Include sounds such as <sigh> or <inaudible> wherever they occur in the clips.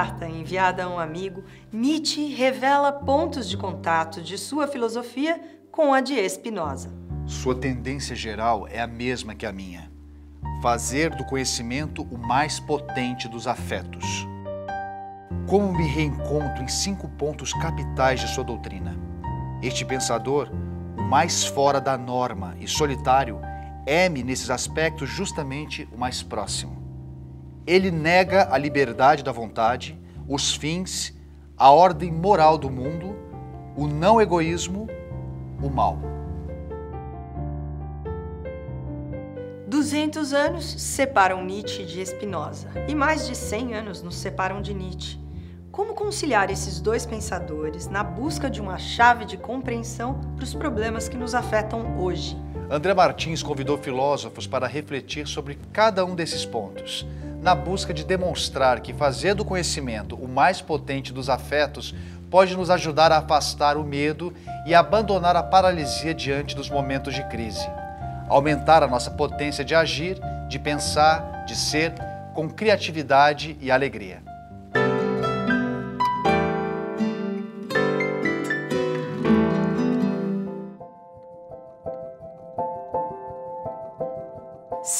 carta enviada a um amigo, Nietzsche revela pontos de contato de sua filosofia com a de Spinoza. Sua tendência geral é a mesma que a minha: fazer do conhecimento o mais potente dos afetos. Como me reencontro em cinco pontos capitais de sua doutrina. Este pensador, o mais fora da norma e solitário, é-me nesses aspectos justamente o mais próximo. Ele nega a liberdade da vontade, os fins, a ordem moral do mundo, o não egoísmo, o mal. 200 anos separam Nietzsche de Spinoza e mais de 100 anos nos separam de Nietzsche. Como conciliar esses dois pensadores na busca de uma chave de compreensão para os problemas que nos afetam hoje? André Martins convidou filósofos para refletir sobre cada um desses pontos, na busca de demonstrar que fazer do conhecimento o mais potente dos afetos pode nos ajudar a afastar o medo e abandonar a paralisia diante dos momentos de crise. Aumentar a nossa potência de agir, de pensar, de ser, com criatividade e alegria.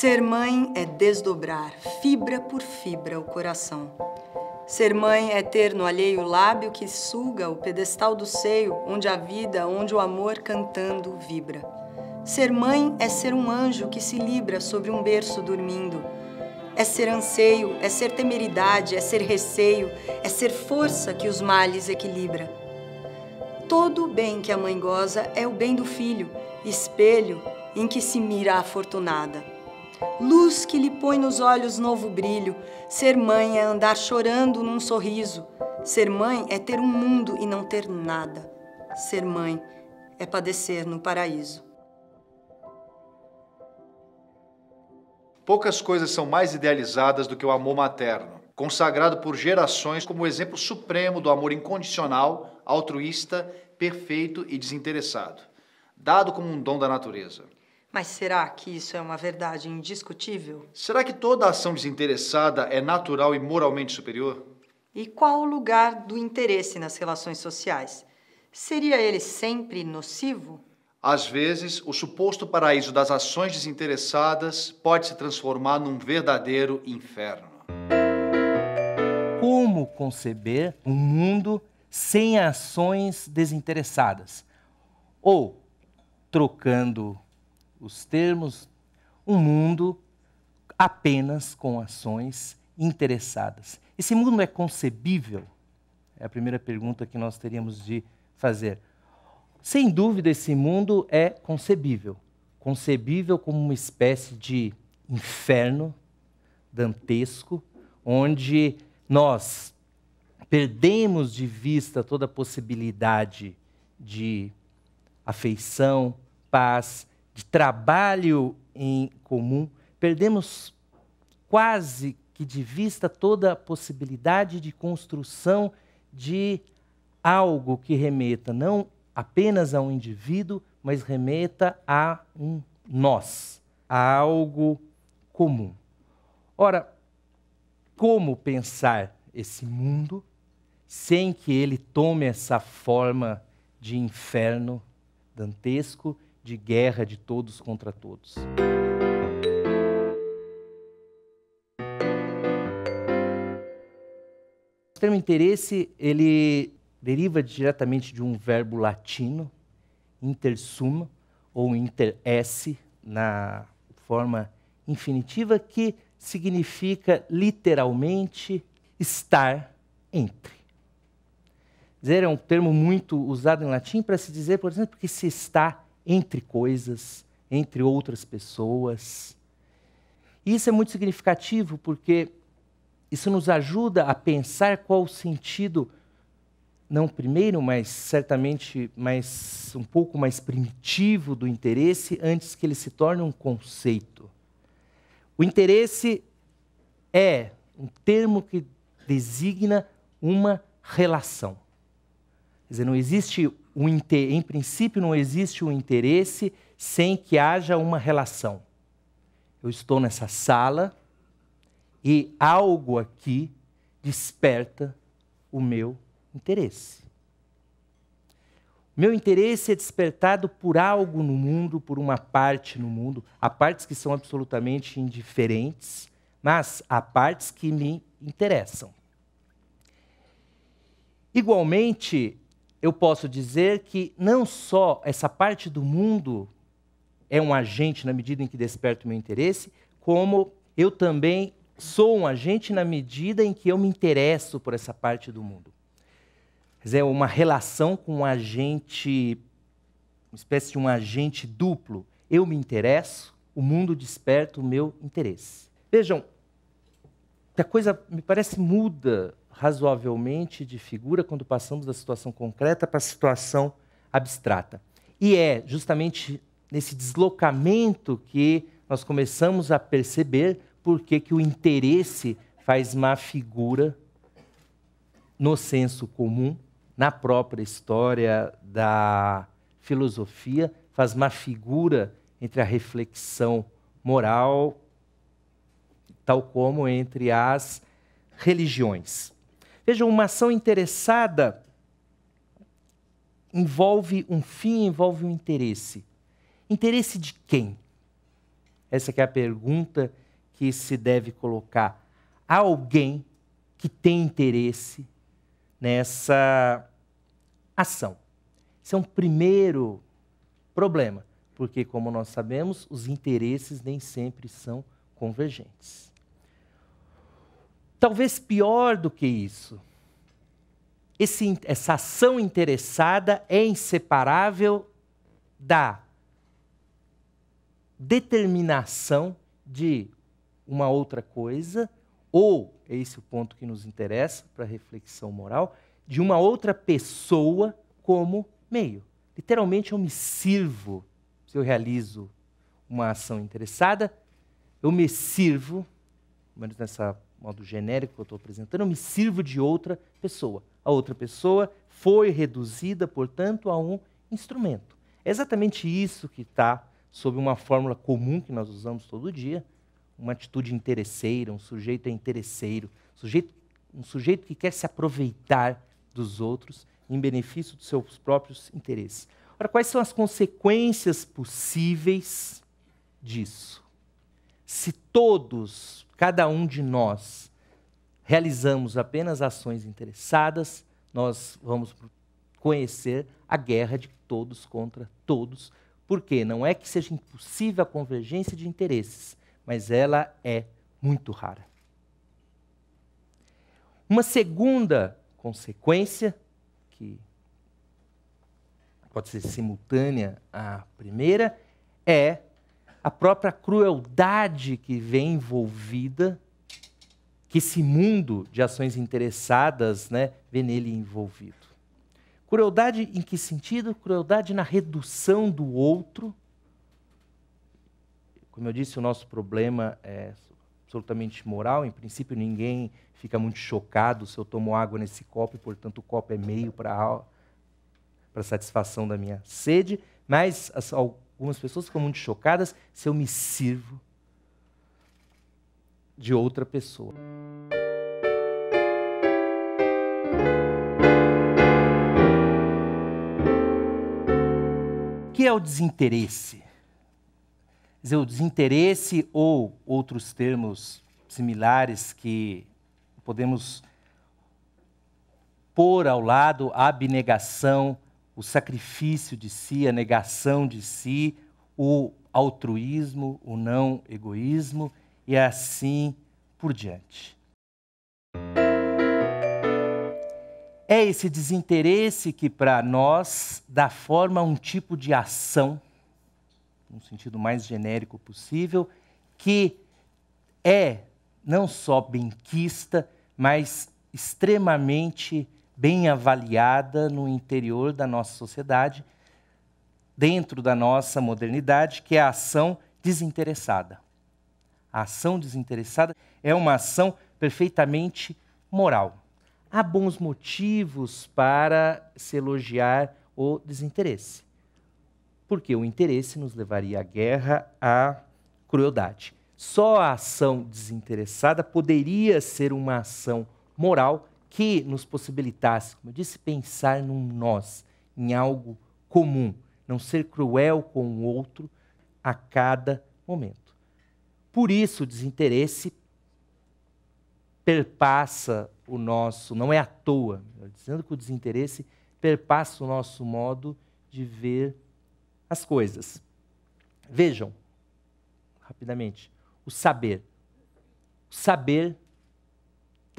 Ser mãe é desdobrar, fibra por fibra, o coração. Ser mãe é ter no alheio lábio que suga o pedestal do seio, onde a vida, onde o amor cantando vibra. Ser mãe é ser um anjo que se libra sobre um berço dormindo. É ser anseio, é ser temeridade, é ser receio, é ser força que os males equilibra. Todo o bem que a mãe goza é o bem do filho, espelho em que se mira a afortunada luz que lhe põe nos olhos novo brilho. Ser mãe é andar chorando num sorriso. Ser mãe é ter um mundo e não ter nada. Ser mãe é padecer no paraíso. Poucas coisas são mais idealizadas do que o amor materno, consagrado por gerações como o exemplo supremo do amor incondicional, altruísta, perfeito e desinteressado, dado como um dom da natureza. Mas será que isso é uma verdade indiscutível? Será que toda ação desinteressada é natural e moralmente superior? E qual o lugar do interesse nas relações sociais? Seria ele sempre nocivo? Às vezes, o suposto paraíso das ações desinteressadas pode se transformar num verdadeiro inferno. Como conceber um mundo sem ações desinteressadas? Ou, trocando os termos, um mundo apenas com ações interessadas. Esse mundo é concebível? É a primeira pergunta que nós teríamos de fazer. Sem dúvida, esse mundo é concebível. Concebível como uma espécie de inferno dantesco, onde nós perdemos de vista toda a possibilidade de afeição, paz, de trabalho em comum, perdemos quase que de vista toda a possibilidade de construção de algo que remeta não apenas a um indivíduo, mas remeta a um nós, a algo comum. Ora, como pensar esse mundo sem que ele tome essa forma de inferno dantesco de guerra de todos contra todos. O termo interesse, ele deriva diretamente de um verbo latino, intersuma, ou interesse, na forma infinitiva, que significa literalmente estar entre. Dizer é um termo muito usado em latim para se dizer, por exemplo, que se está entre coisas, entre outras pessoas. E isso é muito significativo porque isso nos ajuda a pensar qual o sentido, não primeiro, mas certamente mais, um pouco mais primitivo do interesse, antes que ele se torne um conceito. O interesse é um termo que designa uma relação. Quer dizer, não existe um em princípio não existe um interesse sem que haja uma relação. Eu estou nessa sala e algo aqui desperta o meu interesse. O meu interesse é despertado por algo no mundo, por uma parte no mundo. Há partes que são absolutamente indiferentes, mas há partes que me interessam. Igualmente, eu posso dizer que não só essa parte do mundo é um agente na medida em que desperta o meu interesse, como eu também sou um agente na medida em que eu me interesso por essa parte do mundo. Quer dizer, uma relação com um agente, uma espécie de um agente duplo. Eu me interesso, o mundo desperta o meu interesse. Vejam, que a coisa me parece muda razoavelmente de figura quando passamos da situação concreta para a situação abstrata. E é justamente nesse deslocamento que nós começamos a perceber por que, o interesse faz má figura no senso comum, na própria história da filosofia, faz má figura entre a reflexão moral, tal como entre as religiões. Vejam, uma ação interessada envolve um fim, envolve um interesse. Interesse de quem? Essa é a pergunta que se deve colocar. Há alguém que tem interesse nessa ação. Esse é um primeiro problema, porque, como nós sabemos, os interesses nem sempre são convergentes. Talvez pior do que isso, esse, essa ação interessada é inseparável da determinação de uma outra coisa, ou, é esse o ponto que nos interessa para a reflexão moral, de uma outra pessoa como meio. Literalmente, eu me sirvo, se eu realizo uma ação interessada, eu me sirvo, menos nessa modo genérico que eu estou apresentando, eu me sirvo de outra pessoa. A outra pessoa foi reduzida, portanto, a um instrumento. É exatamente isso que está sob uma fórmula comum que nós usamos todo dia, uma atitude interesseira, um sujeito é interesseiro, sujeito, um sujeito que quer se aproveitar dos outros em benefício dos seus próprios interesses. Ora, quais são as consequências possíveis disso? Se todos, cada um de nós, realizamos apenas ações interessadas, nós vamos conhecer a guerra de todos contra todos, porque não é que seja impossível a convergência de interesses, mas ela é muito rara. Uma segunda consequência, que pode ser simultânea à primeira, é a própria crueldade que vem envolvida, que esse mundo de ações interessadas né, vê nele envolvido. Crueldade em que sentido? Crueldade na redução do outro. Como eu disse, o nosso problema é absolutamente moral. Em princípio, ninguém fica muito chocado se eu tomo água nesse copo e, portanto, o copo é meio para para satisfação da minha sede. Mas as, algumas pessoas ficam muito chocadas se eu me sirvo de outra pessoa. que é o desinteresse? Dizer, o desinteresse ou outros termos similares que podemos pôr ao lado a abnegação, o sacrifício de si, a negação de si, o altruísmo, o não egoísmo e assim por diante. É esse desinteresse que, para nós, dá forma a um tipo de ação, no sentido mais genérico possível, que é não só benquista, mas extremamente bem avaliada no interior da nossa sociedade, dentro da nossa modernidade, que é a ação desinteressada. A ação desinteressada é uma ação perfeitamente moral há bons motivos para se elogiar o desinteresse. Porque o interesse nos levaria à guerra, à crueldade. Só a ação desinteressada poderia ser uma ação moral que nos possibilitasse, como eu disse, pensar num nós, em algo comum, não ser cruel com o outro a cada momento. Por isso, o desinteresse perpassa o nosso, não é à toa, dizendo que o desinteresse perpassa o nosso modo de ver as coisas. Vejam, rapidamente, o saber. O saber,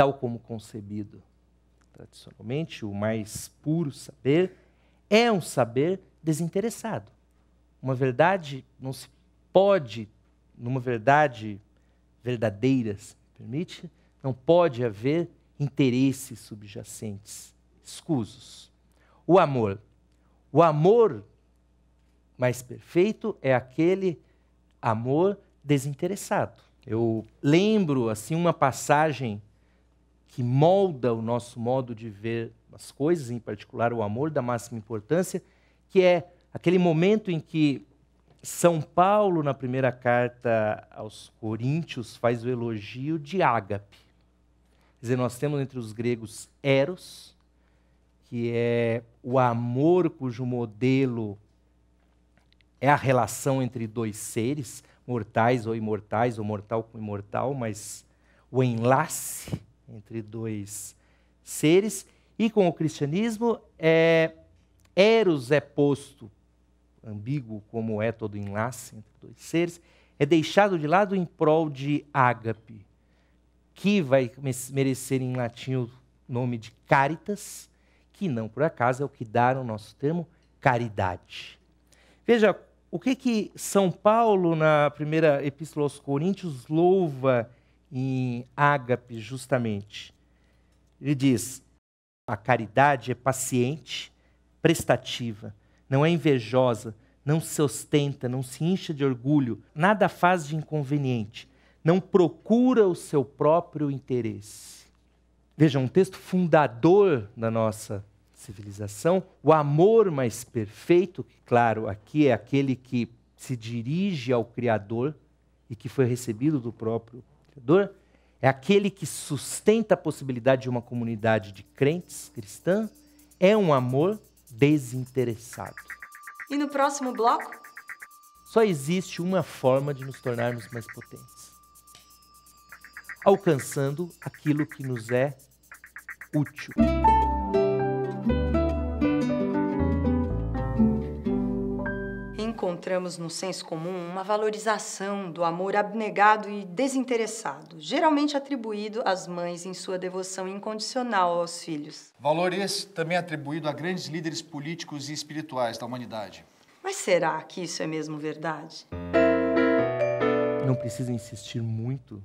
tal como concebido tradicionalmente, o mais puro saber, é um saber desinteressado. Uma verdade não se pode, numa verdade verdadeira, se permite, não pode haver interesses subjacentes, escusos. O amor. O amor mais perfeito é aquele amor desinteressado. Eu lembro assim uma passagem que molda o nosso modo de ver as coisas, em particular o amor da máxima importância, que é aquele momento em que São Paulo, na primeira carta aos Coríntios, faz o elogio de ágape. Quer dizer, nós temos entre os gregos eros, que é o amor cujo modelo é a relação entre dois seres, mortais ou imortais, ou mortal com imortal, mas o enlace entre dois seres. E com o cristianismo, é, eros é posto, ambíguo como é todo enlace entre dois seres, é deixado de lado em prol de ágape, que vai merecer em latim o nome de caritas, que não por acaso é o que dá no nosso termo caridade. Veja, o que que São Paulo, na primeira epístola aos Coríntios, louva em ágape justamente? Ele diz: a caridade é paciente, prestativa, não é invejosa, não se ostenta, não se incha de orgulho, nada faz de inconveniente, não procura o seu próprio interesse. Veja, um texto fundador da nossa civilização, o amor mais perfeito, que, claro, aqui é aquele que se dirige ao Criador e que foi recebido do próprio Criador, é aquele que sustenta a possibilidade de uma comunidade de crentes cristã, é um amor desinteressado. E no próximo bloco? Só existe uma forma de nos tornarmos mais potentes: alcançando aquilo que nos é útil. Encontramos no senso comum uma valorização do amor abnegado e desinteressado, geralmente atribuído às mães em sua devoção incondicional aos filhos. Valor esse também atribuído a grandes líderes políticos e espirituais da humanidade. Mas será que isso é mesmo verdade? Não precisa insistir muito.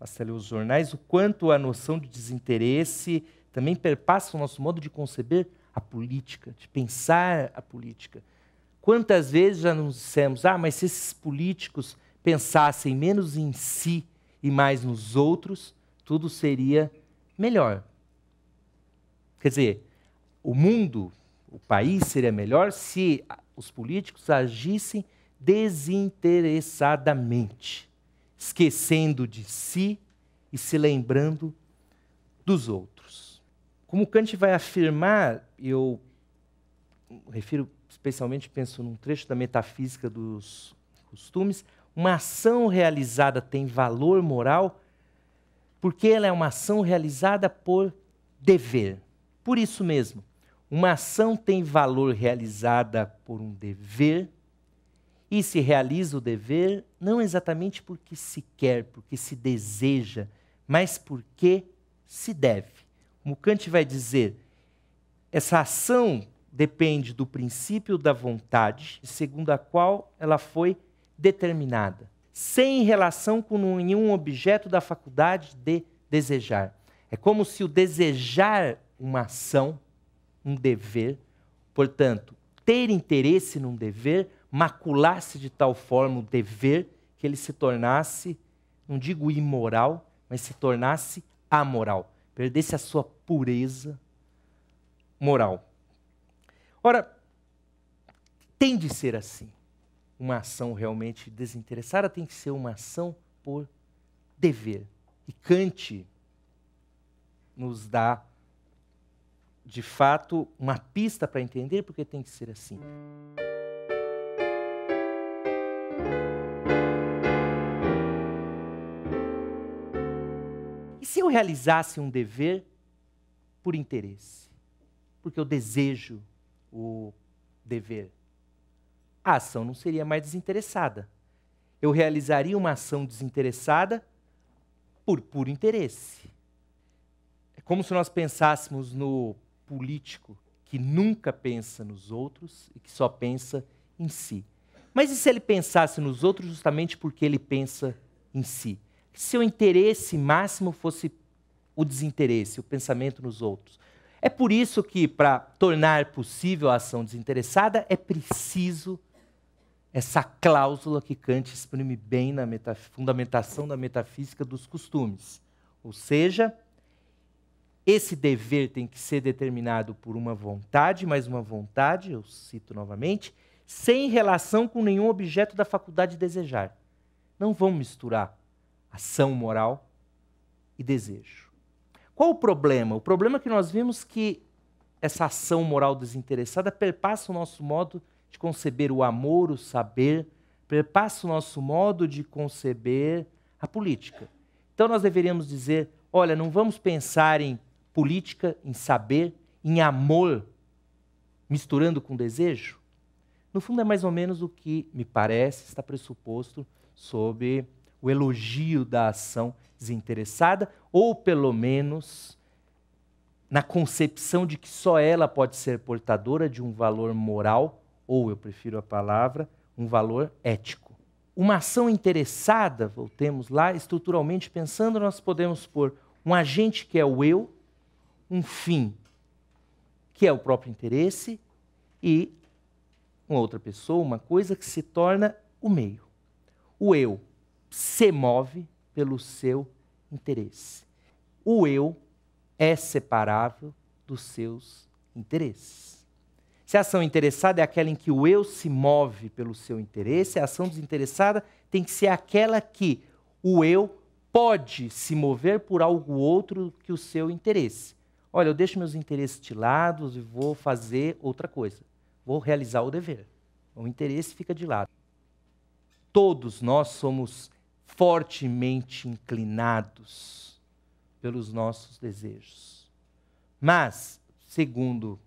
Basta ler os jornais o quanto a noção de desinteresse também perpassa o nosso modo de conceber a política, de pensar a política. Quantas vezes já nos dissemos, ah, mas se esses políticos pensassem menos em si e mais nos outros, tudo seria melhor. Quer dizer, o mundo, o país seria melhor se os políticos agissem desinteressadamente, esquecendo de si e se lembrando dos outros. Como Kant vai afirmar, eu refiro especialmente penso num trecho da metafísica dos costumes, uma ação realizada tem valor moral porque ela é uma ação realizada por dever. Por isso mesmo, uma ação tem valor realizada por um dever e se realiza o dever não exatamente porque se quer, porque se deseja, mas porque se deve. Como Kant vai dizer, essa ação depende do princípio da vontade, segundo a qual ela foi determinada, sem relação com nenhum objeto da faculdade de desejar. É como se o desejar uma ação, um dever, portanto, ter interesse num dever, maculasse de tal forma o dever que ele se tornasse, não digo imoral, mas se tornasse amoral, perdesse a sua pureza moral. Ora, tem de ser assim. Uma ação realmente desinteressada tem que ser uma ação por dever. E Kant nos dá, de fato, uma pista para entender porque tem que ser assim. E se eu realizasse um dever por interesse? Porque eu desejo o dever. A ação não seria mais desinteressada. Eu realizaria uma ação desinteressada por puro interesse. É como se nós pensássemos no político que nunca pensa nos outros e que só pensa em si. Mas e se ele pensasse nos outros justamente porque ele pensa em si? Se seu interesse máximo fosse o desinteresse, o pensamento nos outros. É por isso que, para tornar possível a ação desinteressada, é preciso essa cláusula que Kant exprime bem na fundamentação da metafísica dos costumes. Ou seja, esse dever tem que ser determinado por uma vontade, mais uma vontade, eu cito novamente, sem relação com nenhum objeto da faculdade de desejar. Não vamos misturar ação moral e desejo. Qual o problema? O problema é que nós vimos que essa ação moral desinteressada perpassa o nosso modo de conceber o amor, o saber, perpassa o nosso modo de conceber a política. Então nós deveríamos dizer: olha, não vamos pensar em política, em saber, em amor, misturando com desejo? No fundo, é mais ou menos o que me parece está pressuposto sobre o elogio da ação desinteressada, ou pelo menos na concepção de que só ela pode ser portadora de um valor moral ou eu prefiro a palavra, um valor ético. Uma ação interessada, voltemos lá, estruturalmente pensando, nós podemos pôr um agente que é o eu, um fim que é o próprio interesse e uma outra pessoa, uma coisa que se torna o meio. O eu se move pelo seu interesse. O eu é separável dos seus interesses. Se a ação interessada é aquela em que o eu se move pelo seu interesse, a ação desinteressada tem que ser aquela que o eu pode se mover por algo outro que o seu interesse. Olha, eu deixo meus interesses de lado e vou fazer outra coisa. Vou realizar o dever. O interesse fica de lado. Todos nós somos fortemente inclinados pelos nossos desejos. Mas, segundo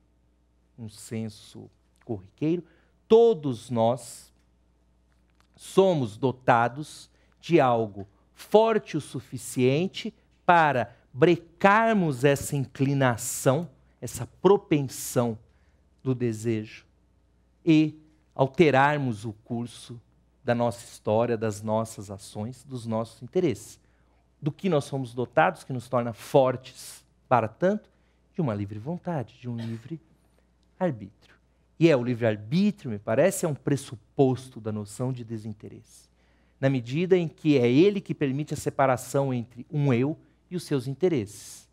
um senso corriqueiro, todos nós somos dotados de algo forte o suficiente para brecarmos essa inclinação, essa propensão do desejo e alterarmos o curso da nossa história, das nossas ações, dos nossos interesses. Do que nós somos dotados, que nos torna fortes para tanto, de uma livre vontade, de um livre arbítrio. E é o livre-arbítrio, me parece, é um pressuposto da noção de desinteresse. Na medida em que é ele que permite a separação entre um eu e os seus interesses.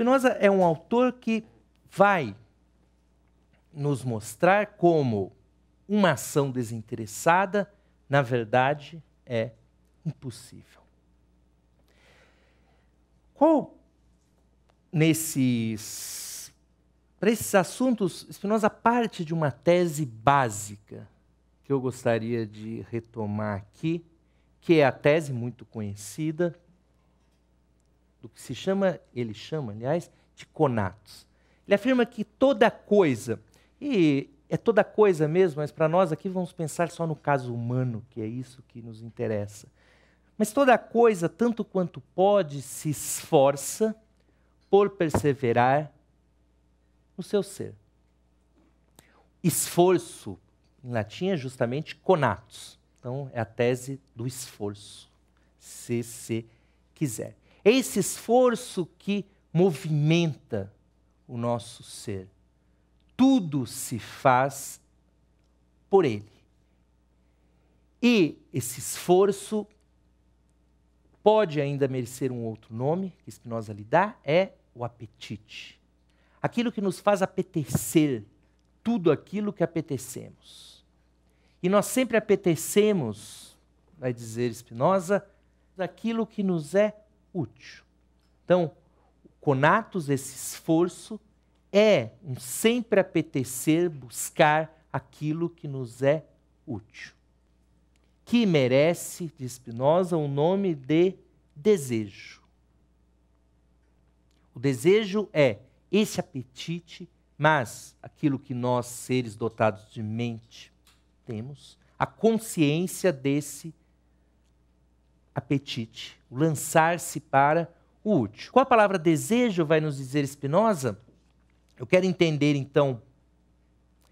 Spinoza é um autor que vai nos mostrar como uma ação desinteressada, na verdade, é impossível. Qual nesses para esses assuntos, Spinoza parte de uma tese básica que eu gostaria de retomar aqui, que é a tese muito conhecida do que se chama, ele chama, aliás, de conatos. Ele afirma que toda coisa, e é toda coisa mesmo, mas para nós aqui vamos pensar só no caso humano, que é isso que nos interessa. Mas toda coisa, tanto quanto pode, se esforça por perseverar no seu ser. Esforço, em latim, é justamente conatus. Então, é a tese do esforço, se se quiser. É esse esforço que movimenta o nosso ser tudo se faz por Ele. E esse esforço pode ainda merecer um outro nome, que Spinoza lhe dá, é o apetite. Aquilo que nos faz apetecer tudo aquilo que apetecemos. E nós sempre apetecemos, vai dizer Spinoza, aquilo que nos é útil. Então, o conatus, esse esforço, é um sempre apetecer buscar aquilo que nos é útil. Que merece, de Spinoza, o nome de desejo. O desejo é esse apetite, mas aquilo que nós, seres dotados de mente, temos, a consciência desse apetite, lançar-se para o útil. Qual a palavra desejo vai nos dizer Spinoza? Eu quero entender então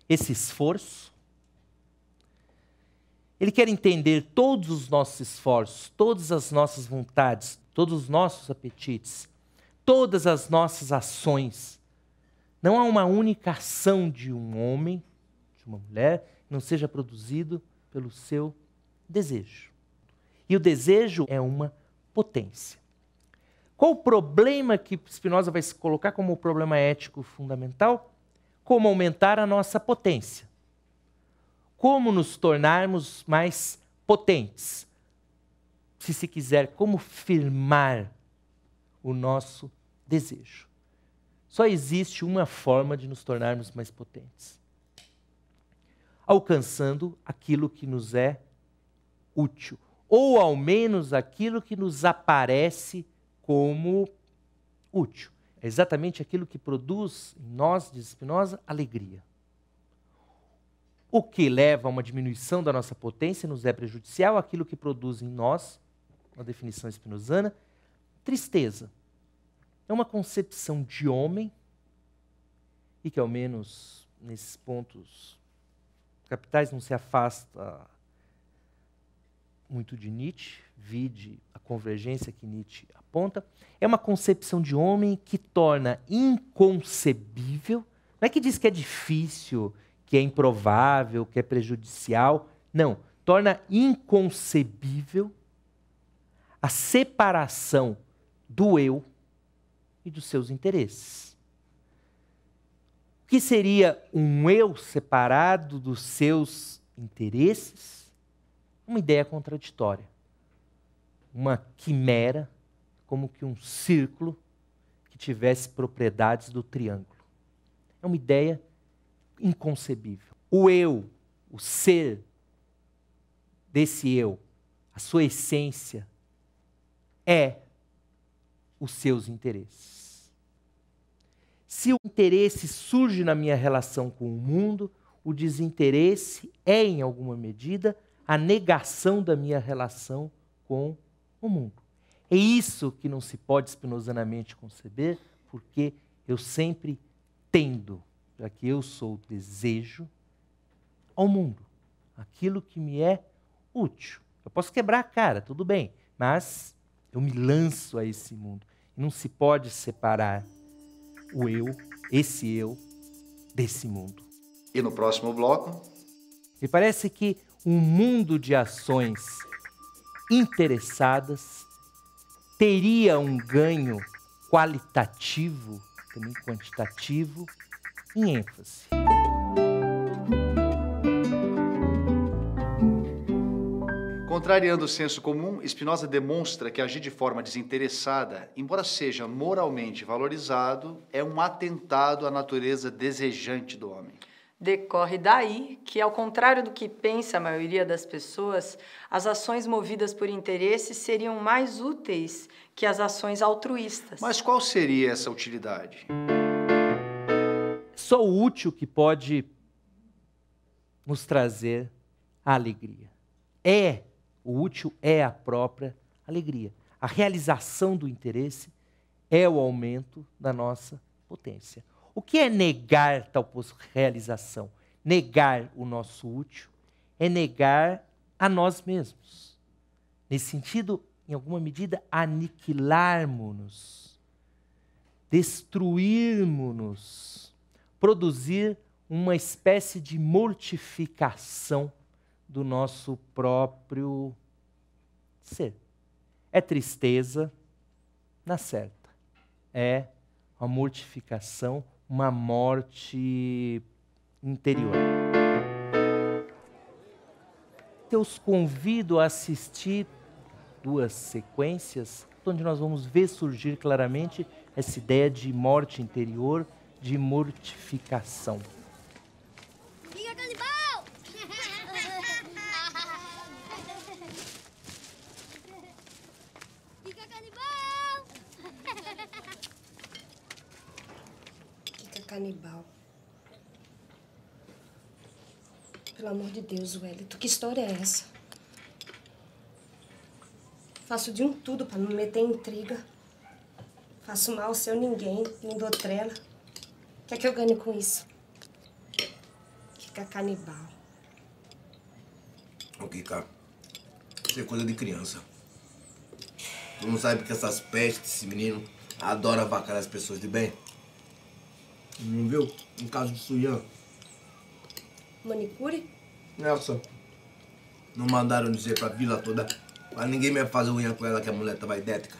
esse esforço. Ele quer entender todos os nossos esforços, todas as nossas vontades, todos os nossos apetites, todas as nossas ações. Não há uma única ação de um homem, de uma mulher, que não seja produzido pelo seu desejo. E o desejo é uma potência. Qual o problema que Spinoza vai se colocar como o problema ético fundamental? Como aumentar a nossa potência. Como nos tornarmos mais potentes. Se se quiser, como firmar o nosso desejo. Só existe uma forma de nos tornarmos mais potentes: alcançando aquilo que nos é útil, ou ao menos aquilo que nos aparece como útil. É exatamente aquilo que produz em nós, diz Spinoza, alegria. O que leva a uma diminuição da nossa potência nos é prejudicial, aquilo que produz em nós, uma definição espinosana, tristeza. É uma concepção de homem e que, ao menos nesses pontos capitais, não se afasta muito de Nietzsche, vide a convergência que Nietzsche aponta, é uma concepção de homem que torna inconcebível, não é que diz que é difícil, que é improvável, que é prejudicial, não, torna inconcebível a separação do eu e dos seus interesses. O que seria um eu separado dos seus interesses? Uma ideia contraditória. Uma quimera, como que um círculo que tivesse propriedades do triângulo. É uma ideia inconcebível. O eu, o ser desse eu, a sua essência, é os seus interesses. Se o interesse surge na minha relação com o mundo, o desinteresse é, em alguma medida, a negação da minha relação com o mundo. É isso que não se pode espinozanamente conceber, porque eu sempre tendo, já que eu sou o desejo, ao mundo, aquilo que me é útil. Eu posso quebrar a cara, tudo bem, mas eu me lanço a esse mundo. Não se pode separar o eu, esse eu, desse mundo. E no próximo bloco? Me parece que um mundo de ações interessadas teria um ganho qualitativo, também quantitativo, em ênfase. Contrariando o senso comum, Spinoza demonstra que agir de forma desinteressada, embora seja moralmente valorizado, é um atentado à natureza desejante do homem. Decorre daí que, ao contrário do que pensa a maioria das pessoas, as ações movidas por interesse seriam mais úteis que as ações altruístas. Mas qual seria essa utilidade? Só o útil que pode nos trazer a alegria. É, o útil é a própria alegria. A realização do interesse é o aumento da nossa potência. O que é negar tal realização? Negar o nosso útil é negar a nós mesmos. Nesse sentido, em alguma medida, aniquilarmos-nos, destruirmos-nos, produzir uma espécie de mortificação do nosso próprio ser. É tristeza na certa. É a mortificação uma morte interior. eu os convido a assistir duas sequências onde nós vamos ver surgir claramente essa ideia de morte interior, de mortificação. Fica canibal! Fica canibal! Fica canibal. Pelo amor de Deus, Wellington, que história é essa? Faço de um tudo para não meter intriga. Faço mal sem ninguém, não dou trela. O que é que eu ganho com isso? Fica canibal. Ô, Kika, isso é coisa de criança. Tu não sabe que essas pestes, esse menino, adora avacalhar as pessoas de bem? Não viu? No caso de Suyan. Manicure? Nelson. Não mandaram dizer pra vila toda pra ninguém me fazer unha com ela que a mulher tava idética.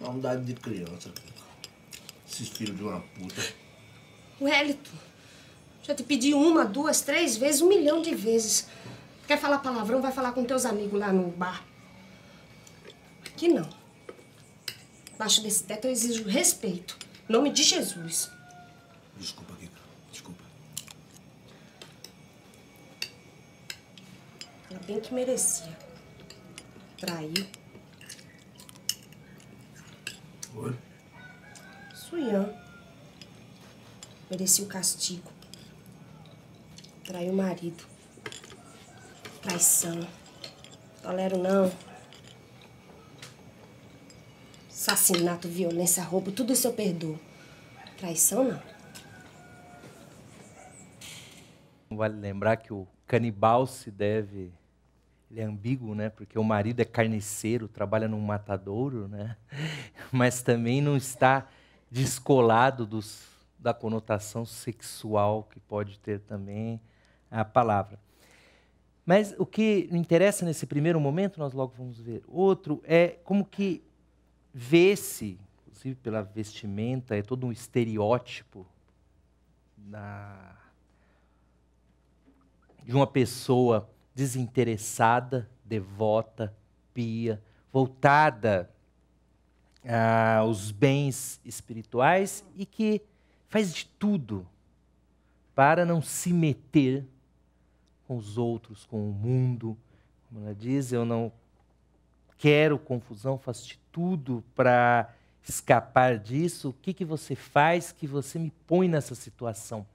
Maldade de criança. Esses filhos de uma puta. Wellington, já te pedi uma, duas, três vezes, um milhão de vezes. Quer falar palavrão, vai falar com teus amigos lá no bar. Aqui não. Abaixo desse teto eu exijo respeito. Em nome de Jesus. Desculpa. Ela bem que merecia. Traiu. Oi? Suyan. Merecia o castigo. Traiu o marido. Traição. Tolero não. Assassinato, violência, roubo, tudo isso eu perdoo. Traição não. Vale lembrar que o canibal se deve. Ele é ambíguo, né? Porque o marido é carniceiro, trabalha num matadouro, né? <laughs> Mas também não está descolado dos, da conotação sexual que pode ter também a palavra. Mas o que interessa nesse primeiro momento, nós logo vamos ver. Outro é como que vê-se, inclusive pela vestimenta, é todo um estereótipo da, de uma pessoa desinteressada, devota, pia, voltada aos bens espirituais e que faz de tudo para não se meter com os outros, com o mundo. Como ela diz, eu não quero confusão, faço de tudo para escapar disso. O que, que você faz que você me põe nessa situação?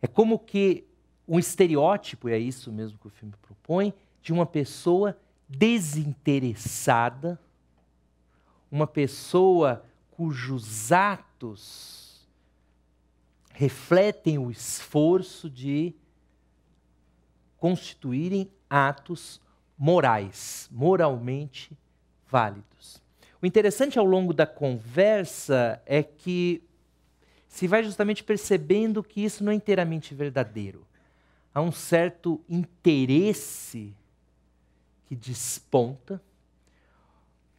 É como que um estereótipo, e é isso mesmo que o filme propõe, de uma pessoa desinteressada, uma pessoa cujos atos refletem o esforço de constituírem atos morais, moralmente válidos. O interessante ao longo da conversa é que se vai justamente percebendo que isso não é inteiramente verdadeiro. Há um certo interesse que desponta.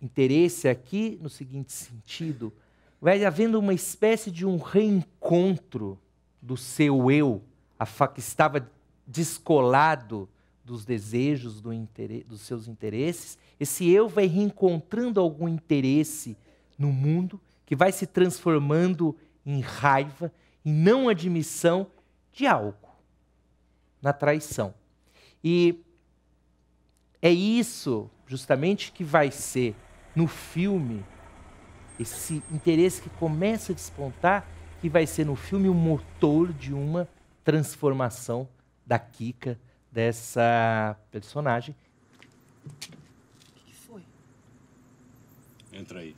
Interesse aqui no seguinte sentido: vai havendo uma espécie de um reencontro do seu eu, a que estava descolado dos desejos, do dos seus interesses, esse eu vai reencontrando algum interesse no mundo, que vai se transformando em raiva, em não admissão de algo, na traição. E é isso, justamente, que vai ser no filme, esse interesse que começa a despontar, que vai ser no filme o motor de uma transformação da Kika, dessa personagem. O que foi? Entra aí.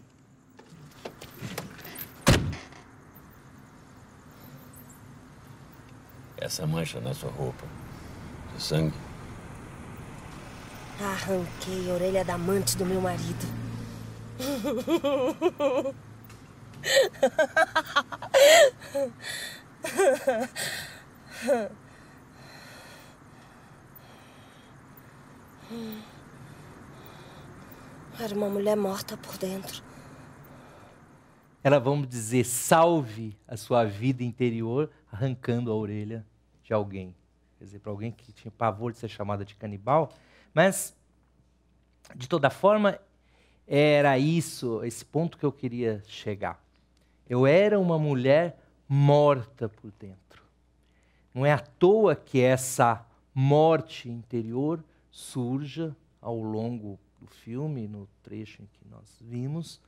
Essa mancha na sua roupa. De sangue? Arranquei a orelha da amante do meu marido. Era uma mulher morta por dentro. Ela, vamos dizer, salve a sua vida interior arrancando a orelha de alguém. quer dizer, para alguém que tinha pavor de ser chamada de canibal, mas de toda forma era isso, esse ponto que eu queria chegar. Eu era uma mulher morta por dentro. Não é à toa que essa morte interior surja ao longo do filme, no trecho em que nós vimos,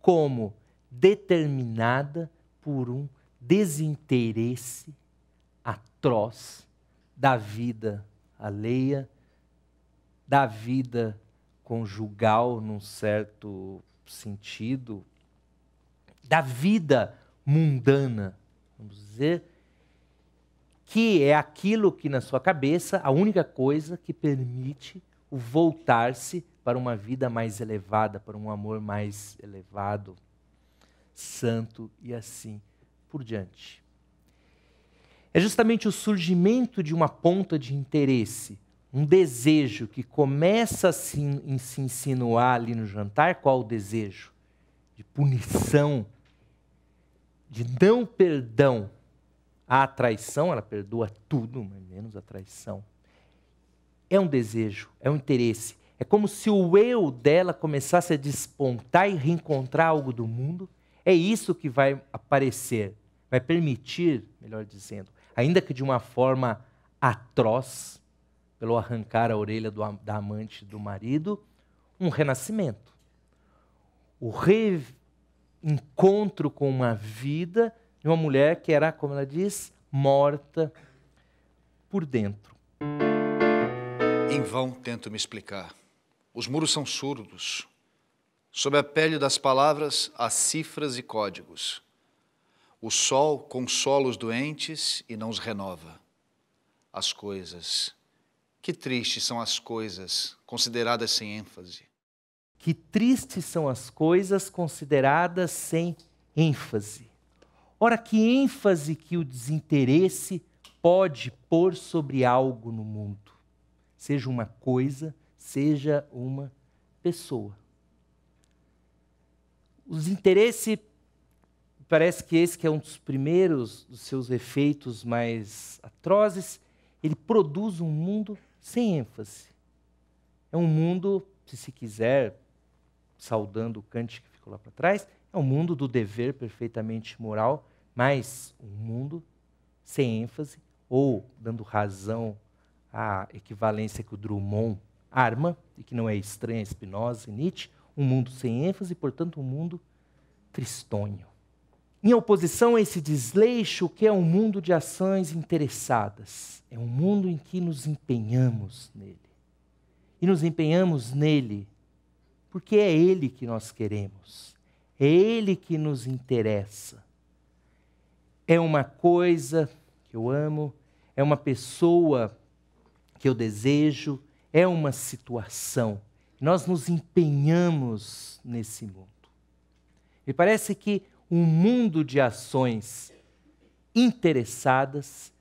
como determinada por um desinteresse atroz da vida alheia, da vida conjugal, num certo sentido, da vida mundana, vamos dizer, que é aquilo que na sua cabeça, a única coisa que permite o voltar-se para uma vida mais elevada, para um amor mais elevado, santo e assim por diante. É justamente o surgimento de uma ponta de interesse, um desejo que começa a se, se insinuar ali no jantar. Qual o desejo? De punição, de não perdão à traição, ela perdoa tudo, menos a traição. É um desejo, é um interesse. É como se o eu dela começasse a despontar e reencontrar algo do mundo. É isso que vai aparecer, vai permitir, melhor dizendo, ainda que de uma forma atroz, pelo arrancar a orelha do, da amante do marido, um renascimento. O reencontro com uma vida de uma mulher que era, como ela diz, morta por dentro. Em vão tento me explicar. Os muros são surdos. Sob a pele das palavras, há cifras e códigos. O sol consola os doentes e não os renova. As coisas. Que tristes são as coisas consideradas sem ênfase. Que tristes são as coisas consideradas sem ênfase. Ora, que ênfase que o desinteresse pode pôr sobre algo no mundo, seja uma coisa, seja uma pessoa. O desinteresse parece que esse que é um dos primeiros dos seus efeitos mais atrozes, ele produz um mundo sem ênfase. É um mundo, se se quiser, saudando o Kant que ficou lá para trás, é um mundo do dever perfeitamente moral, mas um mundo sem ênfase, ou dando razão à equivalência que o Drummond arma, e que não é estranha a Spinoza e Nietzsche, um mundo sem ênfase, portanto, um mundo tristonho em oposição a esse desleixo que é um mundo de ações interessadas. É um mundo em que nos empenhamos nele. E nos empenhamos nele porque é ele que nós queremos. É ele que nos interessa. É uma coisa que eu amo, é uma pessoa que eu desejo, é uma situação. Nós nos empenhamos nesse mundo. Me parece que um mundo de ações interessadas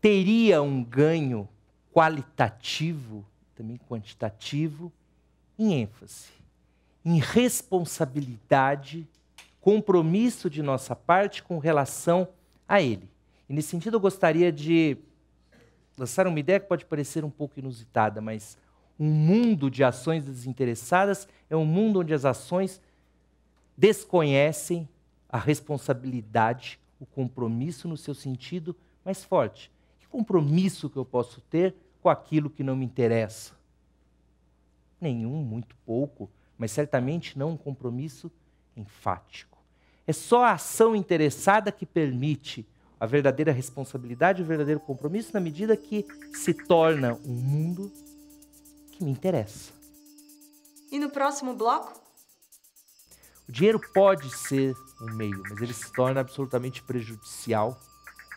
teria um ganho qualitativo, também quantitativo, em ênfase, em responsabilidade, compromisso de nossa parte com relação a ele. E nesse sentido, eu gostaria de lançar uma ideia que pode parecer um pouco inusitada, mas um mundo de ações desinteressadas é um mundo onde as ações desconhecem a responsabilidade, o compromisso no seu sentido mais forte. Que compromisso que eu posso ter com aquilo que não me interessa? Nenhum, muito pouco, mas certamente não um compromisso enfático. É só a ação interessada que permite a verdadeira responsabilidade, o verdadeiro compromisso, na medida que se torna um mundo que me interessa. E no próximo bloco? O dinheiro pode ser um meio, mas ele se torna absolutamente prejudicial,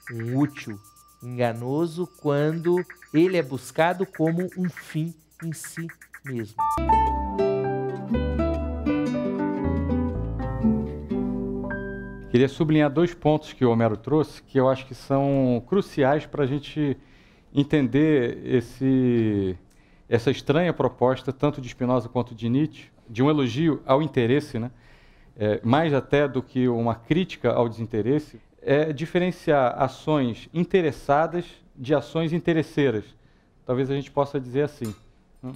inútil, enganoso quando ele é buscado como um fim em si mesmo. Queria sublinhar dois pontos que o Homero trouxe, que eu acho que são cruciais para a gente entender esse, essa estranha proposta, tanto de Spinoza quanto de Nietzsche, de um elogio ao interesse, né? É, mais até do que uma crítica ao desinteresse, é diferenciar ações interessadas de ações interesseiras. Talvez a gente possa dizer assim. Né?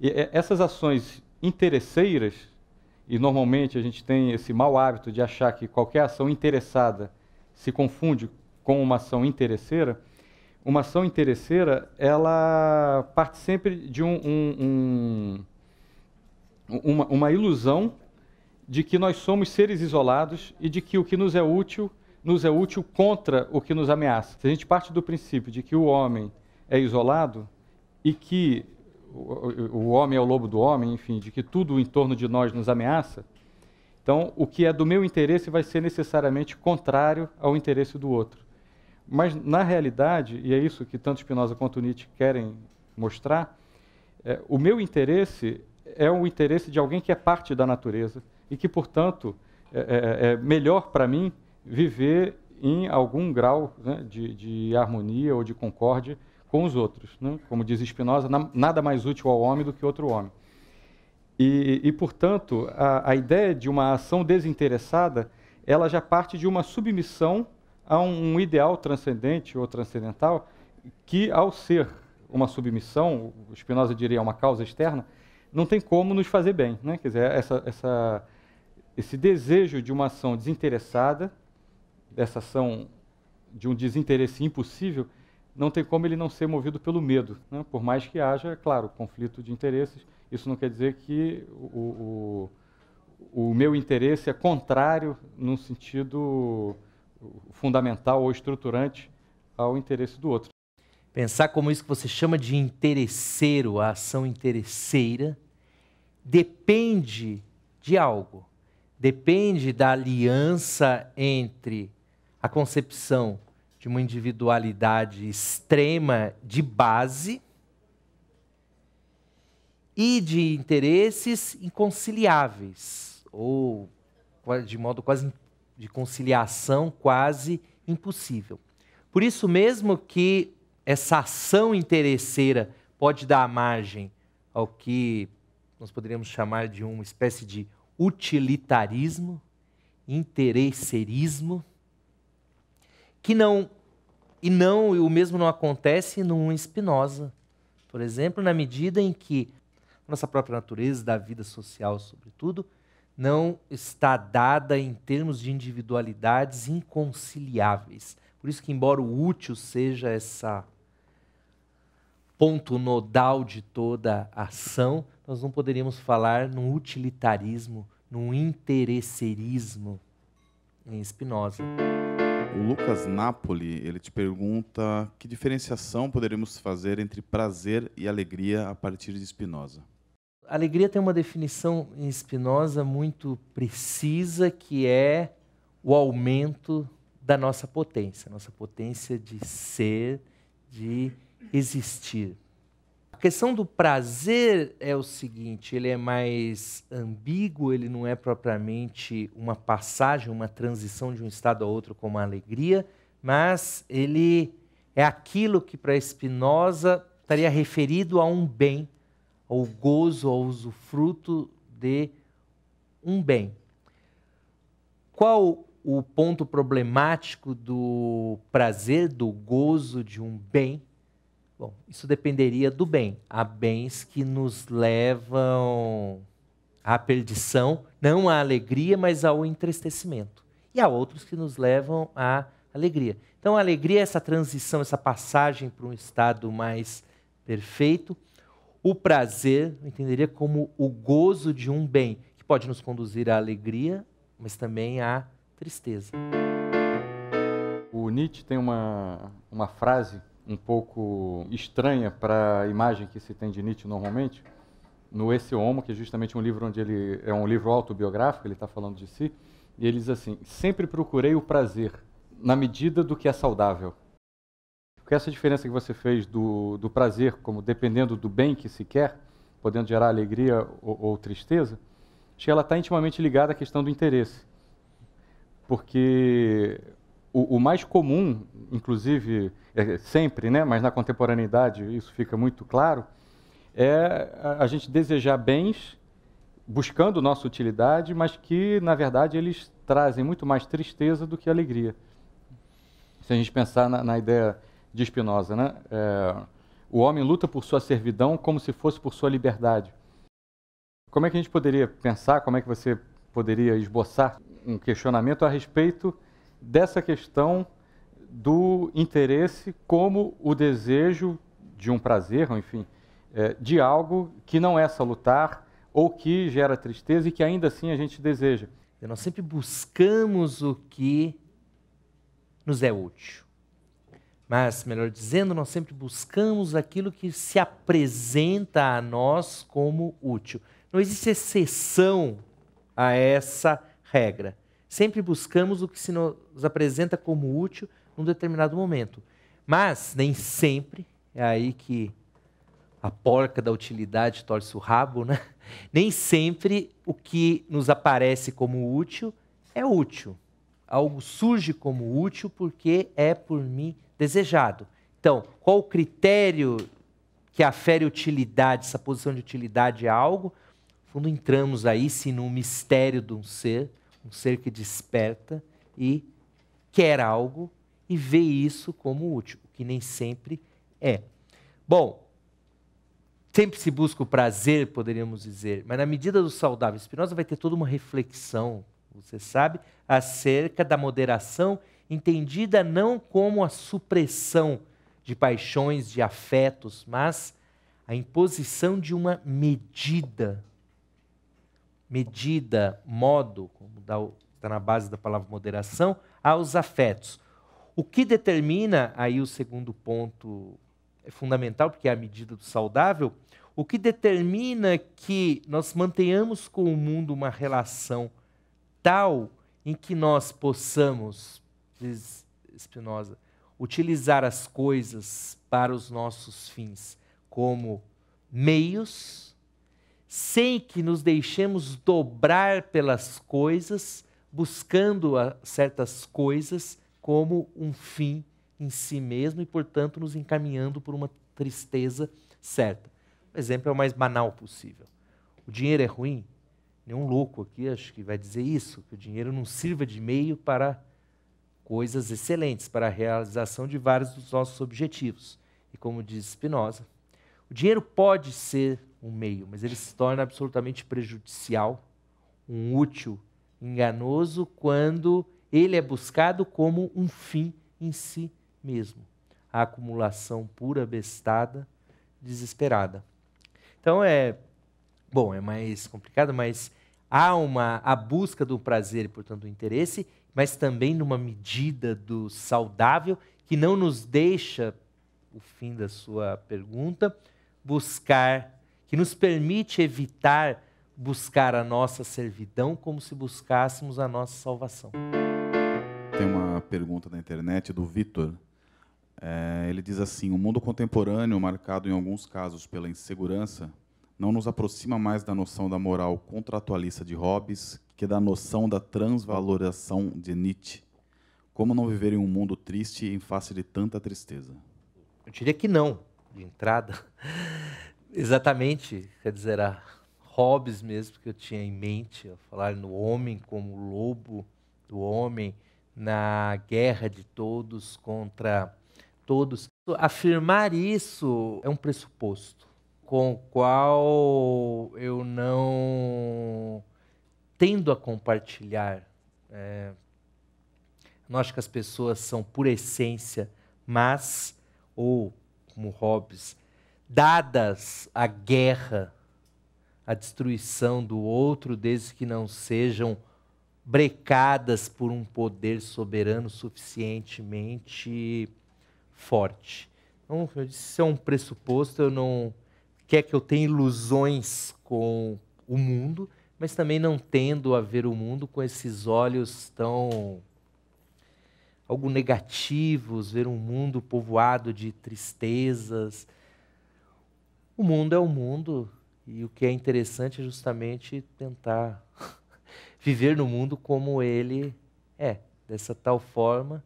E essas ações interesseiras, e normalmente a gente tem esse mau hábito de achar que qualquer ação interessada se confunde com uma ação interesseira, uma ação interesseira, ela parte sempre de um, um, um, uma, uma ilusão de que nós somos seres isolados e de que o que nos é útil nos é útil contra o que nos ameaça. Se a gente parte do princípio de que o homem é isolado e que o, homem é o lobo do homem, enfim, de que tudo em torno de nós nos ameaça, então o que é do meu interesse vai ser necessariamente contrário ao interesse do outro. Mas, na realidade, e é isso que tanto Spinoza quanto Nietzsche querem mostrar, é, o meu interesse é o interesse de alguém que é parte da natureza e que, portanto, é, é, é melhor para mim viver em algum grau né, de, de, harmonia ou de concórdia com os outros. Né? Como diz Spinoza, nada mais útil ao homem do que outro homem. E, e portanto, a, a, ideia de uma ação desinteressada, ela já parte de uma submissão a um, um ideal transcendente ou transcendental que, ao ser uma submissão, Spinoza diria uma causa externa, não tem como nos fazer bem. Né? Quer dizer, essa, essa, esse desejo de uma ação desinteressada, dessa ação de um desinteresse impossível, não tem como ele não ser movido pelo medo. Né? Por mais que haja, claro, conflito de interesses, isso não quer dizer que o, o, o meu interesse é contrário num sentido fundamental ou estruturante ao interesse do outro. Pensar como isso que você chama de interesseiro, a ação interesseira, depende de algo. Depende da aliança entre a concepção de uma individualidade extrema de base e de interesses inconciliáveis, ou de modo quase de conciliação quase impossível. Por isso mesmo que essa ação interesseira pode dar margem ao que nós poderíamos chamar de uma espécie de utilitarismo, interesserismo, que não e não o mesmo não acontece num Spinoza, por exemplo, na medida em que nossa própria natureza da vida social, sobretudo, não está dada em termos de individualidades inconciliáveis. Por isso que embora o útil seja essa ponto nodal de toda ação, nós não poderíamos falar num utilitarismo, num interesserismo em Spinoza. O Lucas Napoli, ele te pergunta que diferenciação poderíamos fazer entre prazer e alegria a partir de Spinoza? alegria tem uma definição em Spinoza muito precisa, que é o aumento da nossa potência, nossa potência de ser, de existir questão do prazer é o seguinte: ele é mais ambíguo, ele não é propriamente uma passagem, uma transição de um estado a outro como a alegria, mas ele é aquilo que para Spinoza estaria referido a um bem, ao gozo, ao usufruto de um bem. Qual o ponto problemático do prazer, do gozo de um bem? Bom, isso dependeria do bem. Há bens que nos levam à perdição, não à alegria, mas ao entristecimento. E há outros que nos levam à alegria. Então, a alegria é essa transição, essa passagem para um estado mais perfeito. O prazer, eu entenderia como o gozo de um bem, que pode nos conduzir à alegria, mas também à tristeza. O Nietzsche tem uma, uma frase um pouco estranha para a imagem que se tem de Nietzsche normalmente, no Esse Homo, que é justamente um livro onde ele é um livro autobiográfico, ele está falando de si, e ele diz assim: sempre procurei o prazer na medida do que é saudável. Porque essa diferença que você fez do, do prazer como dependendo do bem que se quer, podendo gerar alegria ou, ou tristeza, acho que ela está intimamente ligada à questão do interesse. Porque o, o mais comum, inclusive, é, sempre, né, mas na contemporaneidade isso fica muito claro, é a, a gente desejar bens buscando nossa utilidade, mas que, na verdade, eles trazem muito mais tristeza do que alegria. Se a gente pensar na, na ideia de Spinoza, né? É, o homem luta por sua servidão como se fosse por sua liberdade. Como é que a gente poderia pensar, como é que você poderia esboçar um questionamento a respeito dessa questão do interesse como o desejo de um prazer, ou enfim, é, de algo que não é salutar ou que gera tristeza e que ainda assim a gente deseja. Nós sempre buscamos o que nos é útil. Mas, melhor dizendo, nós sempre buscamos aquilo que se apresenta a nós como útil. Não existe exceção a essa regra. Sempre buscamos o que se nos apresenta como útil num determinado momento. Mas nem sempre, é aí que a porca da utilidade torce o rabo, né? <laughs> Nem sempre o que nos aparece como útil é útil. Algo surge como útil porque é por mim desejado. Então, qual o critério que afere utilidade, essa posição de utilidade a algo? No fundo, entramos aí sim no mistério de um ser, um ser que desperta e quer algo e vê isso como útil, o que nem sempre é. Bom, sempre se busca o prazer, poderíamos dizer, mas na medida do saudável, Spinoza vai ter toda uma reflexão, você sabe, acerca da moderação, entendida não como a supressão de paixões, de afetos, mas a imposição de uma medida. Medida, modo, como está na base da palavra moderação, aos afetos. O que determina, aí o segundo ponto é fundamental, porque é a medida do saudável, o que determina que nós mantenhamos com o mundo uma relação tal em que nós possamos, diz Spinoza, utilizar as coisas para os nossos fins como meios, sem que nos deixemos dobrar pelas coisas, buscando certas coisas como um fim em si mesmo e, portanto, nos encaminhando por uma tristeza certa. O exemplo é o mais banal possível. O dinheiro é ruim? Nenhum louco aqui acho que vai dizer isso, que o dinheiro não sirva de meio para coisas excelentes, para a realização de vários dos nossos objetivos. E como diz Spinoza, o dinheiro pode ser um meio, mas ele se torna absolutamente prejudicial, um útil enganoso, quando ele é buscado como um fim em si mesmo. A acumulação pura, bestada, desesperada. Então é, bom, é mais complicado, mas há uma a busca do prazer portanto, do interesse, mas também numa medida do saudável que não nos deixa, o fim da sua pergunta, buscar, que nos permite evitar buscar a nossa servidão como se buscássemos a nossa salvação. Tem uma pergunta na internet do Vitor. É, ele diz assim: o mundo contemporâneo, marcado em alguns casos pela insegurança, não nos aproxima mais da noção da moral contratualista de Hobbes que da noção da transvalorização de Nietzsche. Como não viver em um mundo triste em face de tanta tristeza? Eu diria que não, de entrada. Exatamente, quer dizer, a Hobbes mesmo que eu tinha em mente, a falar no homem como lobo do homem, na guerra de todos contra todos. Afirmar isso é um pressuposto com o qual eu não tendo a compartilhar. É, não acho que as pessoas são por essência, mas, ou como Hobbes, dadas a guerra, a destruição do outro, desde que não sejam brecadas por um poder soberano suficientemente forte. Então, eu disse, isso é um pressuposto, eu não quer que eu tenha ilusões com o mundo, mas também não tendo a ver o mundo com esses olhos tão algo negativos, ver um mundo povoado de tristezas. O mundo é o mundo e o que é interessante é justamente tentar <laughs> viver no mundo como ele é, dessa tal forma,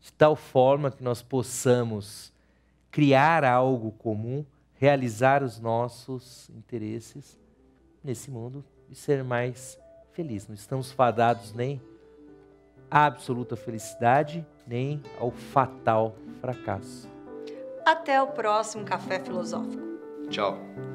de tal forma que nós possamos criar algo comum, realizar os nossos interesses nesse mundo e ser mais feliz. Não estamos fadados nem à absoluta felicidade, nem ao fatal fracasso. Até o próximo Café Filosófico. Tchau.